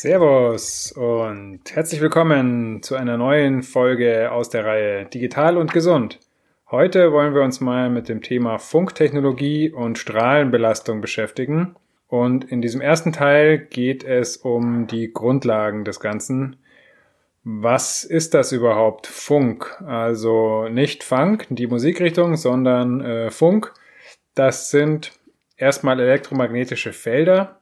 Servus und herzlich willkommen zu einer neuen Folge aus der Reihe Digital und Gesund. Heute wollen wir uns mal mit dem Thema Funktechnologie und Strahlenbelastung beschäftigen. Und in diesem ersten Teil geht es um die Grundlagen des Ganzen. Was ist das überhaupt? Funk. Also nicht Funk, die Musikrichtung, sondern äh, Funk. Das sind erstmal elektromagnetische Felder.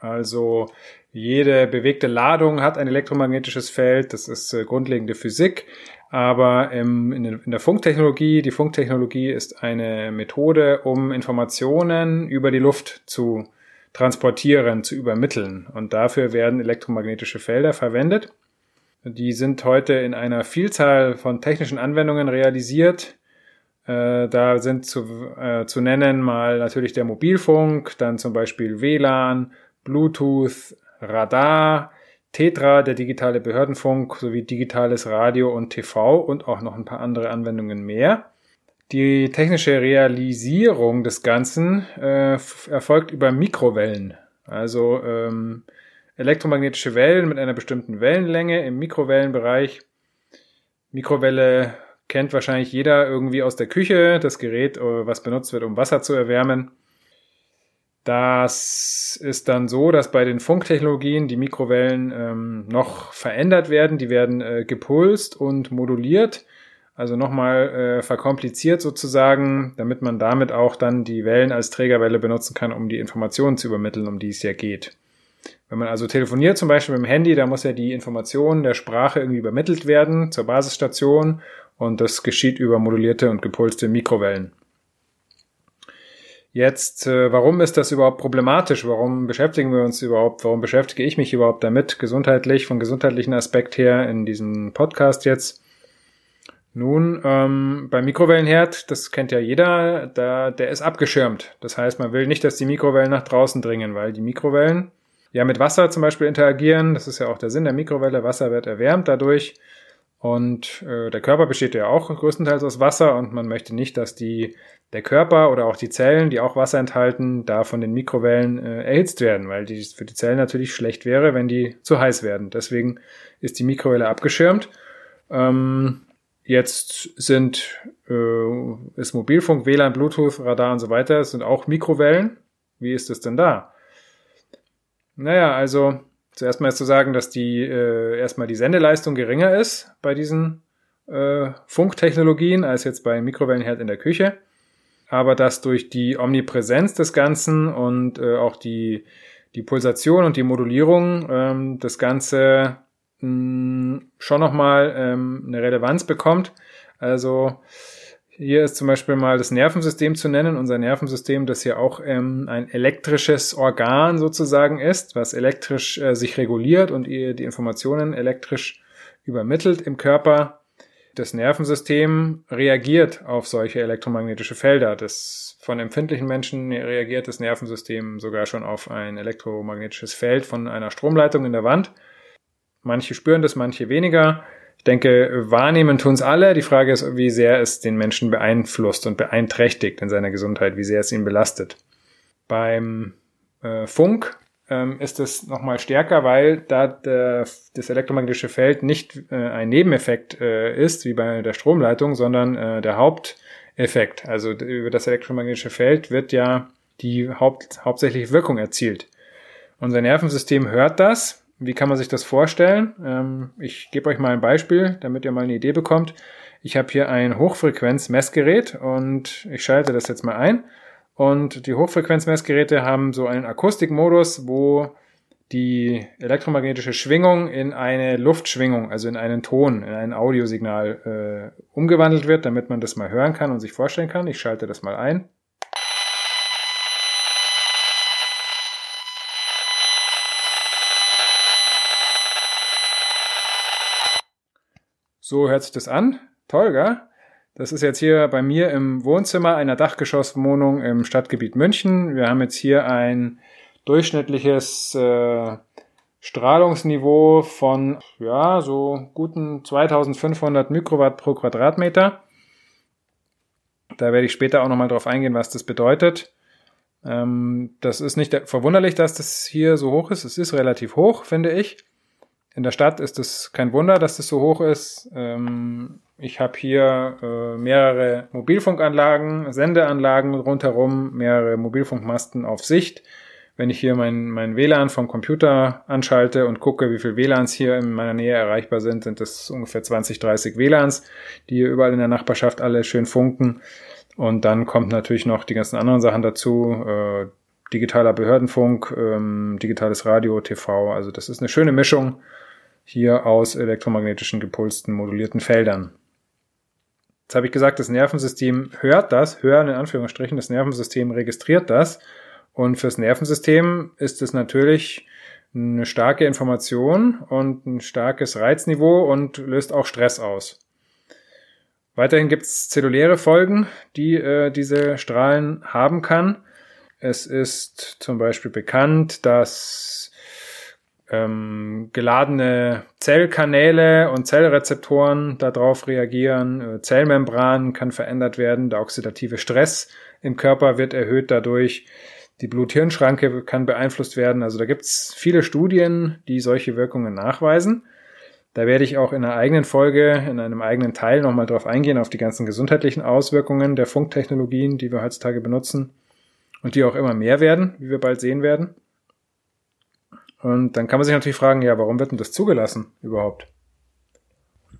Also jede bewegte Ladung hat ein elektromagnetisches Feld, das ist äh, grundlegende Physik. Aber im, in, in der Funktechnologie, die Funktechnologie ist eine Methode, um Informationen über die Luft zu transportieren, zu übermitteln. Und dafür werden elektromagnetische Felder verwendet. Die sind heute in einer Vielzahl von technischen Anwendungen realisiert. Äh, da sind zu, äh, zu nennen mal natürlich der Mobilfunk, dann zum Beispiel WLAN, Bluetooth, Radar, Tetra, der digitale Behördenfunk sowie digitales Radio und TV und auch noch ein paar andere Anwendungen mehr. Die technische Realisierung des Ganzen äh, erfolgt über Mikrowellen, also ähm, elektromagnetische Wellen mit einer bestimmten Wellenlänge im Mikrowellenbereich. Mikrowelle kennt wahrscheinlich jeder irgendwie aus der Küche, das Gerät, äh, was benutzt wird, um Wasser zu erwärmen. Das ist dann so, dass bei den Funktechnologien die Mikrowellen ähm, noch verändert werden. Die werden äh, gepulst und moduliert, also nochmal äh, verkompliziert sozusagen, damit man damit auch dann die Wellen als Trägerwelle benutzen kann, um die Informationen zu übermitteln, um die es ja geht. Wenn man also telefoniert, zum Beispiel mit dem Handy, da muss ja die Information der Sprache irgendwie übermittelt werden zur Basisstation und das geschieht über modulierte und gepulste Mikrowellen. Jetzt, äh, warum ist das überhaupt problematisch? Warum beschäftigen wir uns überhaupt? Warum beschäftige ich mich überhaupt damit, gesundheitlich, vom gesundheitlichen Aspekt her in diesem Podcast jetzt? Nun, ähm, beim Mikrowellenherd, das kennt ja jeder, da, der ist abgeschirmt. Das heißt, man will nicht, dass die Mikrowellen nach draußen dringen, weil die Mikrowellen ja mit Wasser zum Beispiel interagieren. Das ist ja auch der Sinn der Mikrowelle. Wasser wird erwärmt dadurch. Und äh, der Körper besteht ja auch größtenteils aus Wasser und man möchte nicht, dass die der Körper oder auch die Zellen, die auch Wasser enthalten, da von den Mikrowellen äh, erhitzt werden, weil die für die Zellen natürlich schlecht wäre, wenn die zu heiß werden. Deswegen ist die Mikrowelle abgeschirmt. Ähm, jetzt sind äh, ist Mobilfunk, WLAN, Bluetooth, Radar und so weiter, sind auch Mikrowellen. Wie ist es denn da? Naja, also zuerst mal ist zu sagen, dass die äh, erstmal die Sendeleistung geringer ist bei diesen äh, Funktechnologien als jetzt bei Mikrowellenherd in der Küche aber dass durch die Omnipräsenz des Ganzen und äh, auch die, die Pulsation und die Modulierung ähm, das Ganze mh, hm, schon nochmal ähm, eine Relevanz bekommt. Also hier ist zum Beispiel mal das Nervensystem zu nennen, unser Nervensystem, das ja auch ähm, ein elektrisches Organ sozusagen ist, was elektrisch äh, sich reguliert und die Informationen elektrisch übermittelt im Körper das Nervensystem reagiert auf solche elektromagnetische Felder. Das von empfindlichen Menschen reagiert das Nervensystem sogar schon auf ein elektromagnetisches Feld von einer Stromleitung in der Wand. Manche spüren das, manche weniger. Ich denke, wahrnehmen tun es alle. Die Frage ist, wie sehr es den Menschen beeinflusst und beeinträchtigt in seiner Gesundheit, wie sehr es ihn belastet. Beim äh, Funk ähm, ist es nochmal stärker, weil da der, das elektromagnetische Feld nicht äh, ein Nebeneffekt äh, ist, wie bei der Stromleitung, sondern äh, der Haupteffekt. Also über das elektromagnetische Feld wird ja die Haupt, hauptsächliche Wirkung erzielt. Unser Nervensystem hört das. Wie kann man sich das vorstellen? Ähm, ich gebe euch mal ein Beispiel, damit ihr mal eine Idee bekommt. Ich habe hier ein Hochfrequenz-Messgerät und ich schalte das jetzt mal ein. Und die Hochfrequenzmessgeräte haben so einen Akustikmodus, wo die elektromagnetische Schwingung in eine Luftschwingung, also in einen Ton, in ein Audiosignal äh, umgewandelt wird, damit man das mal hören kann und sich vorstellen kann. Ich schalte das mal ein. So hört sich das an. Toll, gell? Das ist jetzt hier bei mir im Wohnzimmer einer Dachgeschosswohnung im Stadtgebiet München. Wir haben jetzt hier ein durchschnittliches äh, Strahlungsniveau von ja so guten 2500 Mikrowatt pro Quadratmeter. Da werde ich später auch nochmal drauf eingehen, was das bedeutet. Ähm, das ist nicht verwunderlich, dass das hier so hoch ist. Es ist relativ hoch, finde ich. In der Stadt ist es kein Wunder, dass das so hoch ist. Ähm, ich habe hier äh, mehrere Mobilfunkanlagen, Sendeanlagen rundherum, mehrere Mobilfunkmasten auf Sicht. Wenn ich hier mein, mein WLAN vom Computer anschalte und gucke, wie viele WLANs hier in meiner Nähe erreichbar sind, sind das ungefähr 20, 30 WLANs, die hier überall in der Nachbarschaft alle schön funken. Und dann kommt natürlich noch die ganzen anderen Sachen dazu. Äh, digitaler Behördenfunk, ähm, digitales Radio, TV. Also das ist eine schöne Mischung hier aus elektromagnetischen gepulsten modulierten Feldern. Jetzt habe ich gesagt, das Nervensystem hört das, hören in Anführungsstrichen, das Nervensystem registriert das. Und fürs Nervensystem ist es natürlich eine starke Information und ein starkes Reizniveau und löst auch Stress aus. Weiterhin gibt es zelluläre Folgen, die äh, diese Strahlen haben kann. Es ist zum Beispiel bekannt, dass ähm, geladene Zellkanäle und Zellrezeptoren darauf reagieren. Äh, Zellmembran kann verändert werden. Der oxidative Stress im Körper wird erhöht dadurch. Die Blut-Hirn-Schranke kann beeinflusst werden. Also da gibt es viele Studien, die solche Wirkungen nachweisen. Da werde ich auch in einer eigenen Folge, in einem eigenen Teil nochmal drauf eingehen, auf die ganzen gesundheitlichen Auswirkungen der Funktechnologien, die wir heutzutage benutzen und die auch immer mehr werden, wie wir bald sehen werden. Und dann kann man sich natürlich fragen, ja, warum wird denn das zugelassen überhaupt?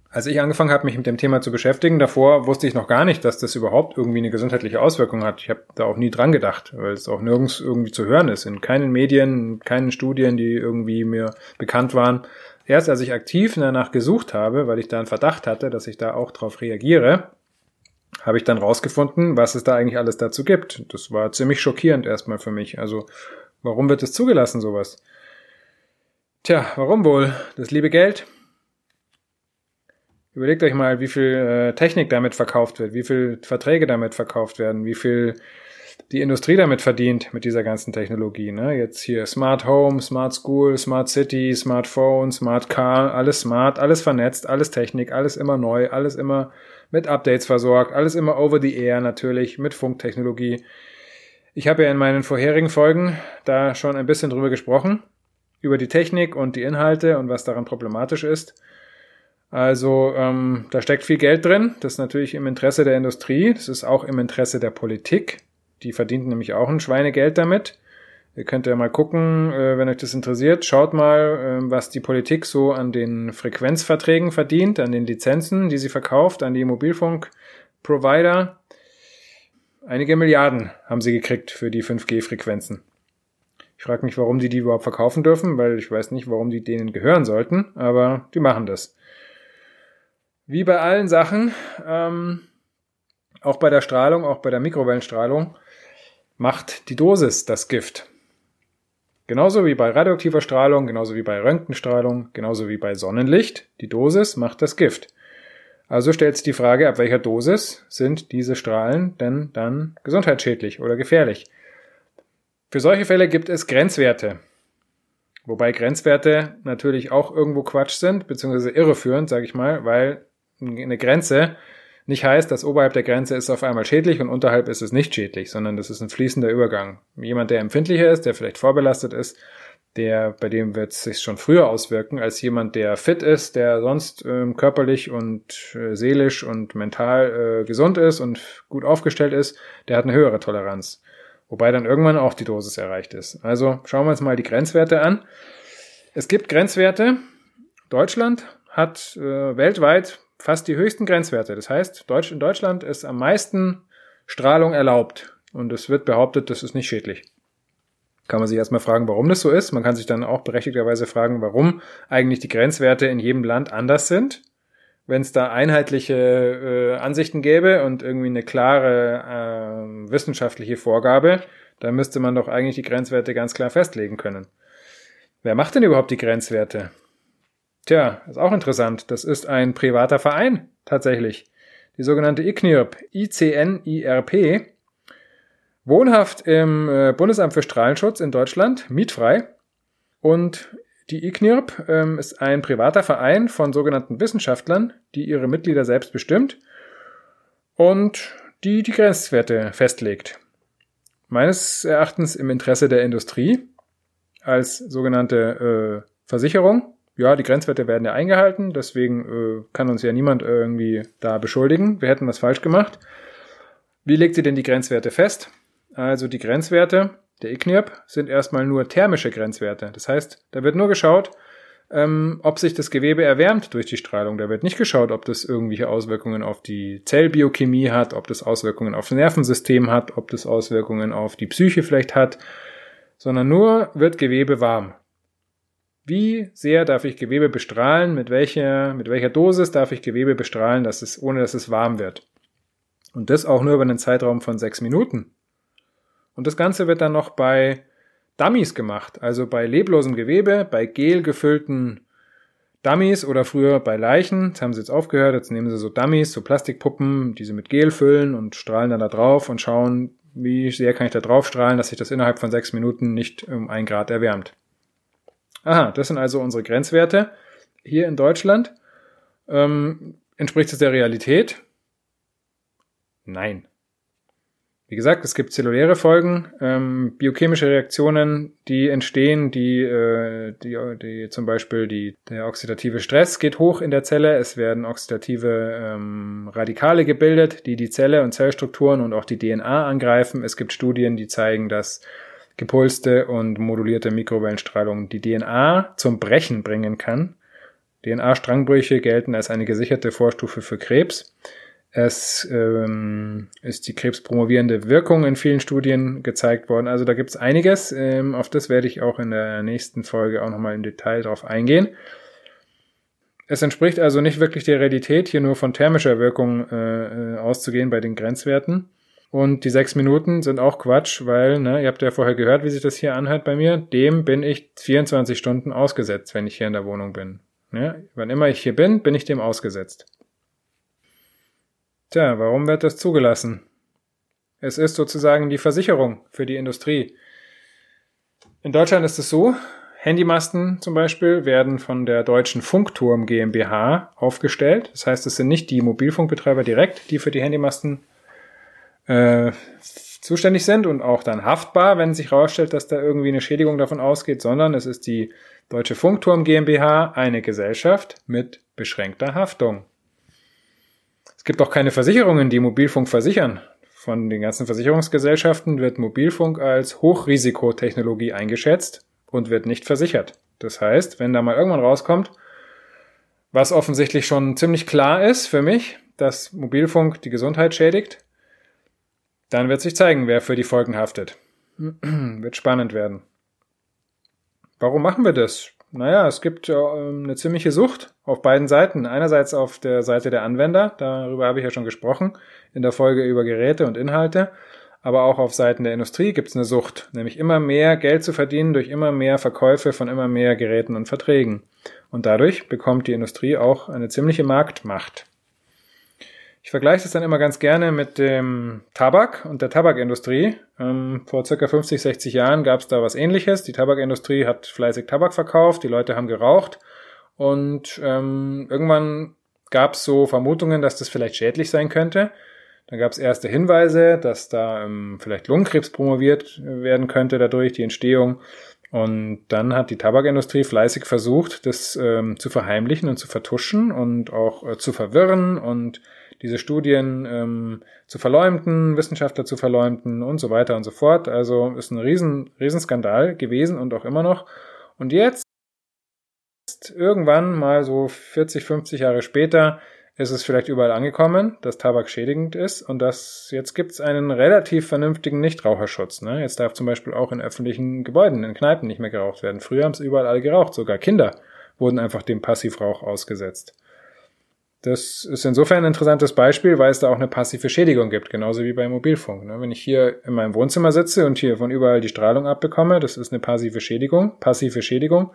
Als ich angefangen habe, mich mit dem Thema zu beschäftigen, davor wusste ich noch gar nicht, dass das überhaupt irgendwie eine gesundheitliche Auswirkung hat. Ich habe da auch nie dran gedacht, weil es auch nirgends irgendwie zu hören ist. In keinen Medien, in keinen Studien, die irgendwie mir bekannt waren, Erst als ich aktiv danach gesucht habe, weil ich da einen Verdacht hatte, dass ich da auch drauf reagiere, habe ich dann rausgefunden, was es da eigentlich alles dazu gibt. Das war ziemlich schockierend erstmal für mich. Also, warum wird es zugelassen, sowas? Tja, warum wohl? Das liebe Geld? Überlegt euch mal, wie viel äh, Technik damit verkauft wird, wie viel Verträge damit verkauft werden, wie viel die Industrie damit verdient, mit dieser ganzen Technologie. Ne? Jetzt hier Smart Home, Smart School, Smart City, Smartphone, Smart Car, alles smart, alles vernetzt, alles Technik, alles immer neu, alles immer mit Updates versorgt, alles immer over the air natürlich, mit Funktechnologie. Ich habe ja in meinen vorherigen Folgen da schon ein bisschen drüber gesprochen, über die Technik und die Inhalte und was daran problematisch ist. Also ähm, da steckt viel Geld drin. Das ist natürlich im Interesse der Industrie. Das ist auch im Interesse der Politik. Die verdient nämlich auch ein Schweinegeld damit. Ihr könnt ja mal gucken, äh, wenn euch das interessiert. Schaut mal, äh, was die Politik so an den Frequenzverträgen verdient, an den Lizenzen, die sie verkauft, an die Mobilfunkprovider. Einige Milliarden haben sie gekriegt für die 5G-Frequenzen. Ich frage mich, warum die die überhaupt verkaufen dürfen, weil ich weiß nicht, warum die denen gehören sollten, aber die machen das. Wie bei allen Sachen, ähm, auch bei der Strahlung, auch bei der Mikrowellenstrahlung, macht die Dosis das Gift. Genauso wie bei radioaktiver Strahlung, genauso wie bei Röntgenstrahlung, genauso wie bei Sonnenlicht, die Dosis macht das Gift. Also stellt sich die Frage, ab welcher Dosis sind diese Strahlen denn dann gesundheitsschädlich oder gefährlich? Für solche Fälle gibt es Grenzwerte. Wobei Grenzwerte natürlich auch irgendwo Quatsch sind, beziehungsweise irreführend, sage ich mal, weil eine Grenze nicht heißt, dass oberhalb der Grenze ist auf einmal schädlich und unterhalb ist es nicht schädlich, sondern das ist ein fließender Übergang. Jemand, der empfindlicher ist, der vielleicht vorbelastet ist, der, bei dem wird es sich schon früher auswirken, als jemand, der fit ist, der sonst ähm, körperlich und äh, seelisch und mental äh, gesund ist und gut aufgestellt ist, der hat eine höhere Toleranz. Wobei dann irgendwann auch die Dosis erreicht ist. Also schauen wir uns mal die Grenzwerte an. Es gibt Grenzwerte. Deutschland hat äh, weltweit fast die höchsten Grenzwerte. Das heißt, Deutsch, in Deutschland ist am meisten Strahlung erlaubt. Und es wird behauptet, das ist nicht schädlich. Kann man sich erstmal fragen, warum das so ist. Man kann sich dann auch berechtigterweise fragen, warum eigentlich die Grenzwerte in jedem Land anders sind. Wenn es da einheitliche äh, Ansichten gäbe und irgendwie eine klare äh, wissenschaftliche Vorgabe, dann müsste man doch eigentlich die Grenzwerte ganz klar festlegen können. Wer macht denn überhaupt die Grenzwerte? Tja, ist auch interessant. Das ist ein privater Verein tatsächlich. Die sogenannte ICNIRP, ICNIRP, wohnhaft im äh, Bundesamt für Strahlenschutz in Deutschland, mietfrei. Und die ICNIRP ähm, ist ein privater Verein von sogenannten Wissenschaftlern, die ihre Mitglieder selbst bestimmt und die die Grenzwerte festlegt. Meines Erachtens im Interesse der Industrie als sogenannte äh, Versicherung. Ja, die Grenzwerte werden ja eingehalten, deswegen äh, kann uns ja niemand irgendwie da beschuldigen. Wir hätten was falsch gemacht. Wie legt sie denn die Grenzwerte fest? Also die Grenzwerte der ICNIRP sind erstmal nur thermische Grenzwerte. Das heißt, da wird nur geschaut, ähm, ob sich das Gewebe erwärmt durch die Strahlung. Da wird nicht geschaut, ob das irgendwelche Auswirkungen auf die Zellbiochemie hat, ob das Auswirkungen auf das Nervensystem hat, ob das Auswirkungen auf die Psyche vielleicht hat, sondern nur wird Gewebe warm. Wie sehr darf ich Gewebe bestrahlen? Mit welcher, mit welcher Dosis darf ich Gewebe bestrahlen, dass es, ohne dass es warm wird? Und das auch nur über einen Zeitraum von sechs Minuten. Und das Ganze wird dann noch bei Dummies gemacht, also bei leblosem Gewebe, bei gel gefüllten Dummies oder früher bei Leichen. Das haben sie jetzt aufgehört. Jetzt nehmen sie so Dummies, so Plastikpuppen, die sie mit Gel füllen und strahlen dann da drauf und schauen, wie sehr kann ich da drauf strahlen, dass sich das innerhalb von sechs Minuten nicht um ein Grad erwärmt. Aha, das sind also unsere Grenzwerte hier in Deutschland. Ähm, entspricht das der Realität? Nein. Wie gesagt, es gibt zelluläre Folgen, ähm, biochemische Reaktionen, die entstehen, die, äh, die, die zum Beispiel die, der oxidative Stress geht hoch in der Zelle, es werden oxidative ähm, Radikale gebildet, die die Zelle und Zellstrukturen und auch die DNA angreifen. Es gibt Studien, die zeigen, dass gepulste und modulierte Mikrowellenstrahlung die DNA zum Brechen bringen kann. DNA-Strangbrüche gelten als eine gesicherte Vorstufe für Krebs. Es ähm, ist die krebspromovierende Wirkung in vielen Studien gezeigt worden. Also da gibt es einiges. Ähm, auf das werde ich auch in der nächsten Folge auch nochmal im Detail drauf eingehen. Es entspricht also nicht wirklich der Realität, hier nur von thermischer Wirkung äh, äh, auszugehen bei den Grenzwerten. Und die sechs Minuten sind auch Quatsch, weil, ne, ihr habt ja vorher gehört, wie sich das hier anhört bei mir. Dem bin ich 24 Stunden ausgesetzt, wenn ich hier in der Wohnung bin. Ja, wann immer ich hier bin, bin ich dem ausgesetzt. Tja, warum wird das zugelassen? Es ist sozusagen die Versicherung für die Industrie. In Deutschland ist es so, Handymasten zum Beispiel werden von der deutschen Funkturm GmbH aufgestellt. Das heißt, es sind nicht die Mobilfunkbetreiber direkt, die für die Handymasten äh, zuständig sind und auch dann haftbar, wenn sich herausstellt, dass da irgendwie eine Schädigung davon ausgeht, sondern es ist die Deutsche Funkturm GmbH, eine Gesellschaft mit beschränkter Haftung. Es gibt auch keine Versicherungen, die Mobilfunk versichern. Von den ganzen Versicherungsgesellschaften wird Mobilfunk als Hochrisikotechnologie eingeschätzt und wird nicht versichert. Das heißt, wenn da mal irgendwann rauskommt, was offensichtlich schon ziemlich klar ist für mich, dass Mobilfunk die Gesundheit schädigt, dann wird sich zeigen, wer für die Folgen haftet. wird spannend werden. Warum machen wir das? Naja, es gibt äh, eine ziemliche Sucht auf beiden Seiten. Einerseits auf der Seite der Anwender, darüber habe ich ja schon gesprochen, in der Folge über Geräte und Inhalte. Aber auch auf Seiten der Industrie gibt es eine Sucht, nämlich immer mehr Geld zu verdienen durch immer mehr Verkäufe von immer mehr Geräten und Verträgen. Und dadurch bekommt die Industrie auch eine ziemliche Marktmacht. Ich vergleiche das dann immer ganz gerne mit dem Tabak und der Tabakindustrie. Ähm, vor circa 50, 60 Jahren gab es da was ähnliches. Die Tabakindustrie hat fleißig Tabak verkauft, die Leute haben geraucht und ähm, irgendwann gab es so Vermutungen, dass das vielleicht schädlich sein könnte. Dann gab es erste Hinweise, dass da ähm, vielleicht Lungenkrebs promoviert werden könnte dadurch, die Entstehung. Und dann hat die Tabakindustrie fleißig versucht, das ähm, zu verheimlichen und zu vertuschen und auch äh, zu verwirren und diese Studien ähm, zu verleumden, Wissenschaftler zu verleumden und so weiter und so fort. Also ist ein riesen, Riesenskandal gewesen und auch immer noch. Und jetzt, irgendwann mal so 40, 50 Jahre später, ist es vielleicht überall angekommen, dass Tabak schädigend ist und dass jetzt gibt es einen relativ vernünftigen Nichtraucherschutz. Ne? Jetzt darf zum Beispiel auch in öffentlichen Gebäuden, in Kneipen nicht mehr geraucht werden. Früher haben es überall alle geraucht, sogar Kinder wurden einfach dem Passivrauch ausgesetzt. Das ist insofern ein interessantes Beispiel, weil es da auch eine passive Schädigung gibt, genauso wie beim Mobilfunk. Ne? Wenn ich hier in meinem Wohnzimmer sitze und hier von überall die Strahlung abbekomme, das ist eine passive Schädigung, passive Schädigung.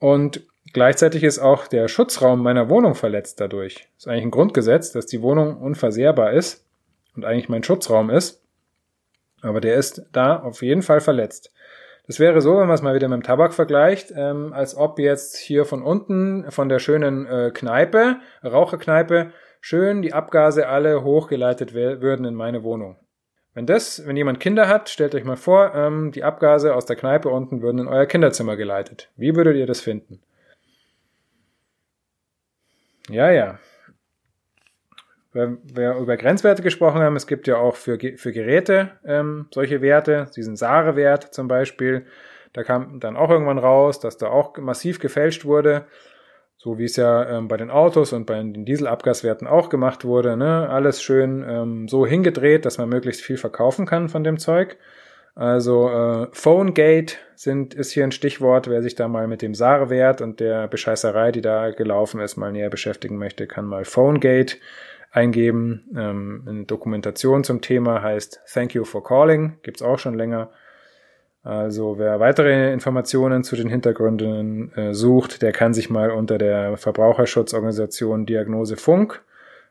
Und Gleichzeitig ist auch der Schutzraum meiner Wohnung verletzt dadurch. Das ist eigentlich ein Grundgesetz, dass die Wohnung unversehrbar ist und eigentlich mein Schutzraum ist. Aber der ist da auf jeden Fall verletzt. Das wäre so, wenn man es mal wieder mit dem Tabak vergleicht, ähm, als ob jetzt hier von unten, von der schönen äh, Kneipe, Raucherkneipe, schön die Abgase alle hochgeleitet würden in meine Wohnung. Wenn das, wenn jemand Kinder hat, stellt euch mal vor, ähm, die Abgase aus der Kneipe unten würden in euer Kinderzimmer geleitet. Wie würdet ihr das finden? Ja, ja. Wenn wir über Grenzwerte gesprochen haben, es gibt ja auch für, für Geräte ähm, solche Werte, diesen SARE-Wert zum Beispiel. Da kam dann auch irgendwann raus, dass da auch massiv gefälscht wurde, so wie es ja ähm, bei den Autos und bei den Dieselabgaswerten auch gemacht wurde. Ne? Alles schön ähm, so hingedreht, dass man möglichst viel verkaufen kann von dem Zeug. Also äh, PhoneGate sind, ist hier ein Stichwort. Wer sich da mal mit dem SARE-Wert und der Bescheißerei, die da gelaufen ist, mal näher beschäftigen möchte, kann mal PhoneGate eingeben. Ähm, eine Dokumentation zum Thema heißt Thank you for calling. Gibt's auch schon länger. Also wer weitere Informationen zu den Hintergründen äh, sucht, der kann sich mal unter der Verbraucherschutzorganisation Diagnose Funk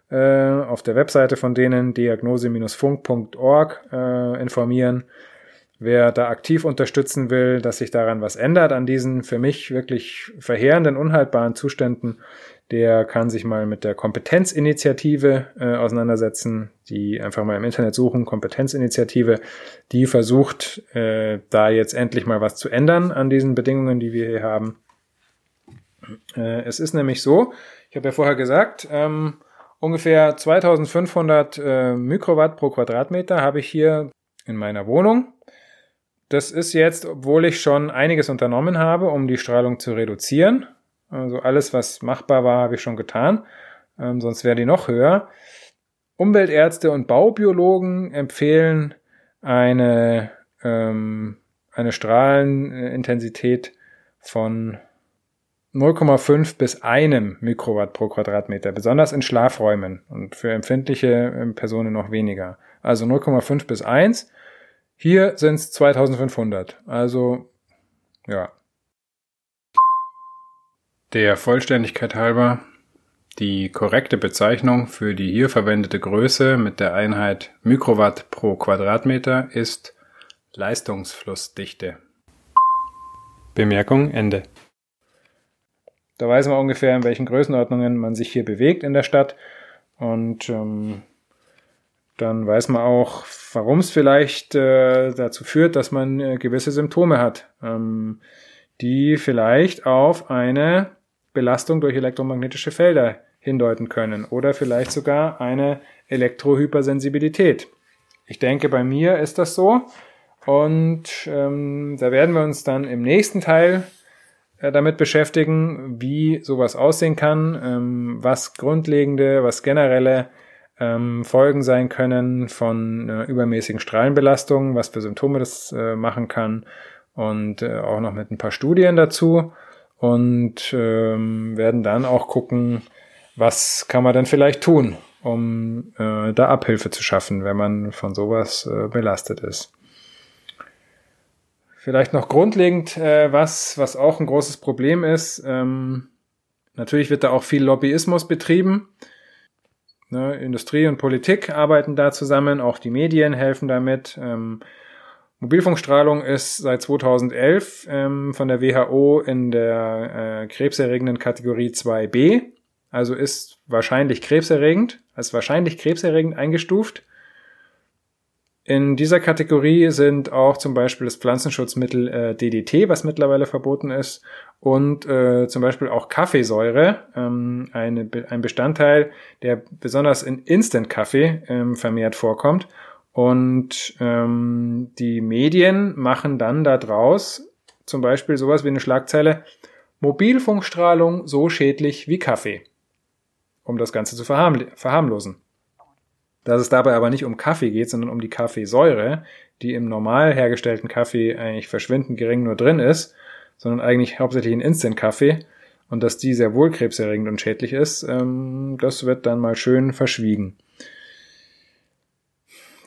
äh, auf der Webseite von denen diagnose-funk.org äh, informieren wer da aktiv unterstützen will, dass sich daran was ändert, an diesen für mich wirklich verheerenden, unhaltbaren Zuständen, der kann sich mal mit der Kompetenzinitiative äh, auseinandersetzen, die einfach mal im Internet suchen, Kompetenzinitiative, die versucht, äh, da jetzt endlich mal was zu ändern an diesen Bedingungen, die wir hier haben. Äh, es ist nämlich so, ich habe ja vorher gesagt, ähm, ungefähr 2500 äh, Mikrowatt pro Quadratmeter habe ich hier in meiner Wohnung das ist jetzt, obwohl ich schon einiges unternommen habe, um die Strahlung zu reduzieren. Also alles, was machbar war, habe ich schon getan. Ähm, sonst wäre die noch höher. Umweltärzte und Baubiologen empfehlen eine, ähm, eine Strahlenintensität von 0,5 bis einem Mikrowatt pro Quadratmeter, besonders in Schlafräumen und für empfindliche ähm, Personen noch weniger. Also 0,5 bis 1 hier sind es 2500. Also, ja. Der Vollständigkeit halber, die korrekte Bezeichnung für die hier verwendete Größe mit der Einheit Mikrowatt pro Quadratmeter ist Leistungsflussdichte. Bemerkung Ende. Da weiß man ungefähr, in welchen Größenordnungen man sich hier bewegt in der Stadt. Und ähm, dann weiß man auch, warum es vielleicht äh, dazu führt, dass man äh, gewisse Symptome hat, ähm, die vielleicht auf eine Belastung durch elektromagnetische Felder hindeuten können oder vielleicht sogar eine Elektrohypersensibilität. Ich denke, bei mir ist das so. Und ähm, da werden wir uns dann im nächsten Teil äh, damit beschäftigen, wie sowas aussehen kann, ähm, was grundlegende, was generelle ähm, Folgen sein können von äh, übermäßigen Strahlenbelastungen, was für Symptome das äh, machen kann. Und äh, auch noch mit ein paar Studien dazu und ähm, werden dann auch gucken, was kann man denn vielleicht tun, um äh, da Abhilfe zu schaffen, wenn man von sowas äh, belastet ist. Vielleicht noch grundlegend äh, was, was auch ein großes Problem ist. Ähm, natürlich wird da auch viel Lobbyismus betrieben. Ne, Industrie und Politik arbeiten da zusammen, auch die Medien helfen damit. Ähm, Mobilfunkstrahlung ist seit 2011 ähm, von der WHO in der äh, krebserregenden Kategorie 2b, also ist wahrscheinlich krebserregend, als wahrscheinlich krebserregend eingestuft. In dieser Kategorie sind auch zum Beispiel das Pflanzenschutzmittel äh, DDT, was mittlerweile verboten ist, und äh, zum Beispiel auch Kaffeesäure, ähm, eine, ein Bestandteil, der besonders in Instant-Kaffee ähm, vermehrt vorkommt. Und ähm, die Medien machen dann daraus zum Beispiel sowas wie eine Schlagzeile Mobilfunkstrahlung so schädlich wie Kaffee, um das Ganze zu verharmlosen. Dass es dabei aber nicht um Kaffee geht, sondern um die Kaffeesäure, die im normal hergestellten Kaffee eigentlich verschwindend gering nur drin ist, sondern eigentlich hauptsächlich in Instant-Kaffee und dass die sehr wohl krebserregend und schädlich ist, ähm, das wird dann mal schön verschwiegen.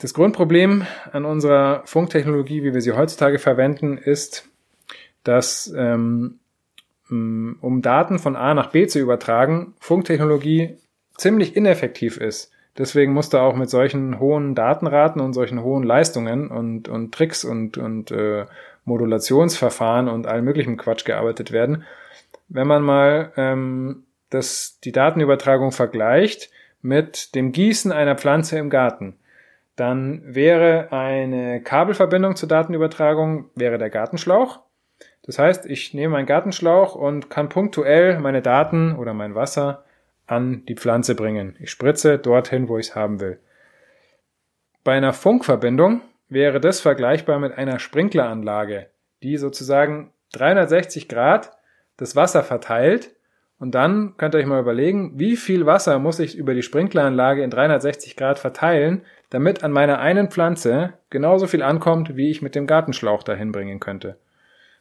Das Grundproblem an unserer Funktechnologie, wie wir sie heutzutage verwenden, ist, dass ähm, mm, um Daten von A nach B zu übertragen, Funktechnologie ziemlich ineffektiv ist. Deswegen musste auch mit solchen hohen Datenraten und solchen hohen Leistungen und, und Tricks und, und äh, Modulationsverfahren und allem möglichen Quatsch gearbeitet werden. Wenn man mal ähm, das, die Datenübertragung vergleicht mit dem Gießen einer Pflanze im Garten, dann wäre eine Kabelverbindung zur Datenübertragung wäre der Gartenschlauch. Das heißt, ich nehme meinen Gartenschlauch und kann punktuell meine Daten oder mein Wasser an die Pflanze bringen. Ich spritze dorthin, wo ich es haben will. Bei einer Funkverbindung wäre das vergleichbar mit einer Sprinkleranlage, die sozusagen 360 Grad das Wasser verteilt und dann könnt ihr euch mal überlegen, wie viel Wasser muss ich über die Sprinkleranlage in 360 Grad verteilen, damit an meiner einen Pflanze genauso viel ankommt, wie ich mit dem Gartenschlauch dahin bringen könnte.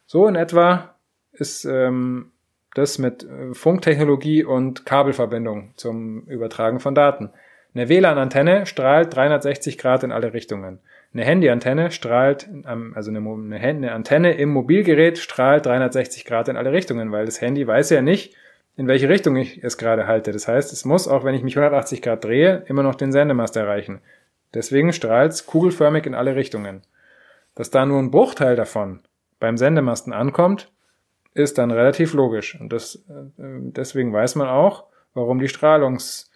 So in etwa ist ähm, das mit äh, Funktechnologie und Kabelverbindung zum Übertragen von Daten. Eine WLAN-Antenne strahlt 360 Grad in alle Richtungen. Eine Handy-Antenne strahlt, also eine, eine Antenne im Mobilgerät strahlt 360 Grad in alle Richtungen, weil das Handy weiß ja nicht, in welche Richtung ich es gerade halte. Das heißt, es muss, auch wenn ich mich 180 Grad drehe, immer noch den Sendemast erreichen. Deswegen strahlt es kugelförmig in alle Richtungen. Dass da nur ein Bruchteil davon beim Sendemasten ankommt, ist dann relativ logisch. Und das, äh, deswegen weiß man auch, warum die Strahlungskraft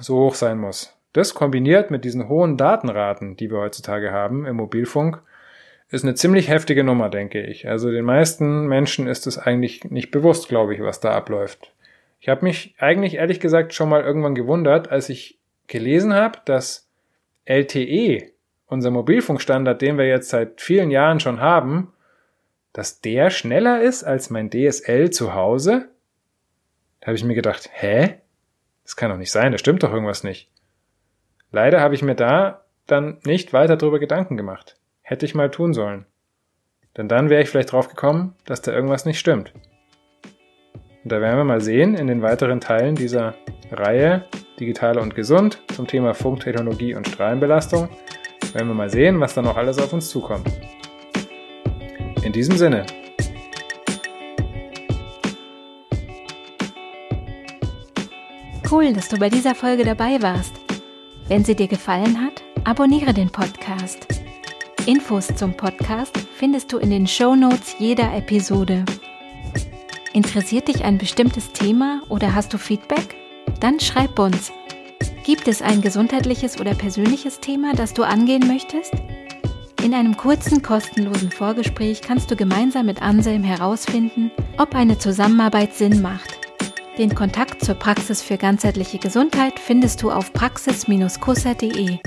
so hoch sein muss. Das kombiniert mit diesen hohen Datenraten, die wir heutzutage haben im Mobilfunk, ist eine ziemlich heftige Nummer, denke ich. Also den meisten Menschen ist es eigentlich nicht bewusst, glaube ich, was da abläuft. Ich habe mich eigentlich ehrlich gesagt schon mal irgendwann gewundert, als ich gelesen habe, dass LTE, unser Mobilfunkstandard, den wir jetzt seit vielen Jahren schon haben, dass der schneller ist als mein DSL zu Hause? Da habe ich mir gedacht, hä? Das kann doch nicht sein, da stimmt doch irgendwas nicht. Leider habe ich mir da dann nicht weiter darüber Gedanken gemacht. Hätte ich mal tun sollen. Denn dann wäre ich vielleicht drauf gekommen, dass da irgendwas nicht stimmt. Und da werden wir mal sehen in den weiteren Teilen dieser Reihe Digital und Gesund zum Thema Funktechnologie und Strahlenbelastung. Werden wir mal sehen, was da noch alles auf uns zukommt. In diesem Sinne. Cool, dass du bei dieser Folge dabei warst. Wenn sie dir gefallen hat, abonniere den Podcast. Infos zum Podcast findest du in den Show Notes jeder Episode. Interessiert dich ein bestimmtes Thema oder hast du Feedback? Dann schreib uns. Gibt es ein gesundheitliches oder persönliches Thema, das du angehen möchtest? In einem kurzen, kostenlosen Vorgespräch kannst du gemeinsam mit Anselm herausfinden, ob eine Zusammenarbeit Sinn macht. Den Kontakt zur Praxis für ganzheitliche Gesundheit findest du auf praxis-kusser.de.